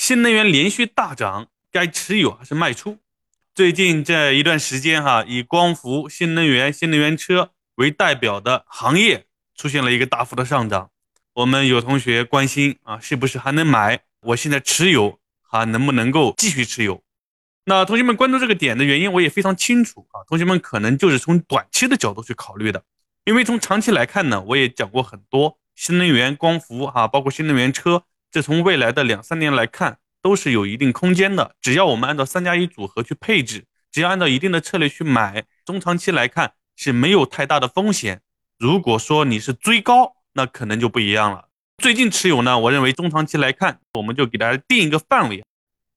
新能源连续大涨，该持有还是卖出？最近这一段时间哈，以光伏、新能源、新能源车为代表的行业出现了一个大幅的上涨。我们有同学关心啊，是不是还能买？我现在持有还能不能够继续持有？那同学们关注这个点的原因，我也非常清楚啊。同学们可能就是从短期的角度去考虑的，因为从长期来看呢，我也讲过很多新能源、光伏哈，包括新能源车，这从未来的两三年来看。都是有一定空间的，只要我们按照三加一组合去配置，只要按照一定的策略去买，中长期来看是没有太大的风险。如果说你是追高，那可能就不一样了。最近持有呢，我认为中长期来看，我们就给大家定一个范围，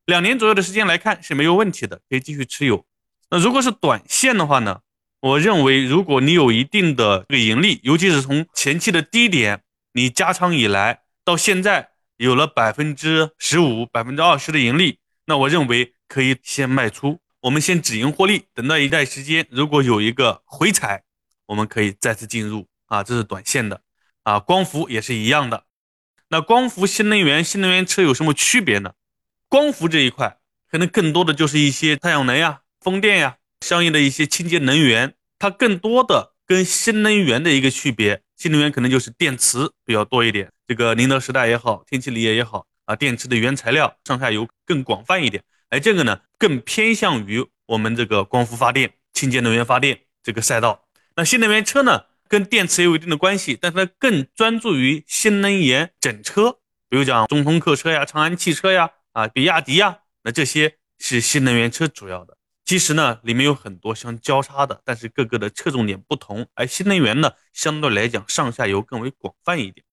两年左右的时间来看是没有问题的，可以继续持有。那如果是短线的话呢，我认为如果你有一定的这个盈利，尤其是从前期的低点你加仓以来到现在。有了百分之十五、百分之二十的盈利，那我认为可以先卖出，我们先止盈获利，等到一段时间，如果有一个回踩，我们可以再次进入啊，这是短线的啊。光伏也是一样的，那光伏、新能源、新能源车有什么区别呢？光伏这一块可能更多的就是一些太阳能呀、风电呀，相应的一些清洁能源，它更多的跟新能源的一个区别，新能源可能就是电池比较多一点。这个宁德时代也好，天齐锂业也好啊，电池的原材料上下游更广泛一点，而这个呢更偏向于我们这个光伏发电、清洁能源发电这个赛道。那新能源车呢，跟电池也有一定的关系，但是它更专注于新能源整车，比如讲中通客车呀、长安汽车呀、啊比亚迪呀，那这些是新能源车主要的。其实呢，里面有很多相交叉的，但是各个的侧重点不同，而新能源呢，相对来讲上下游更为广泛一点。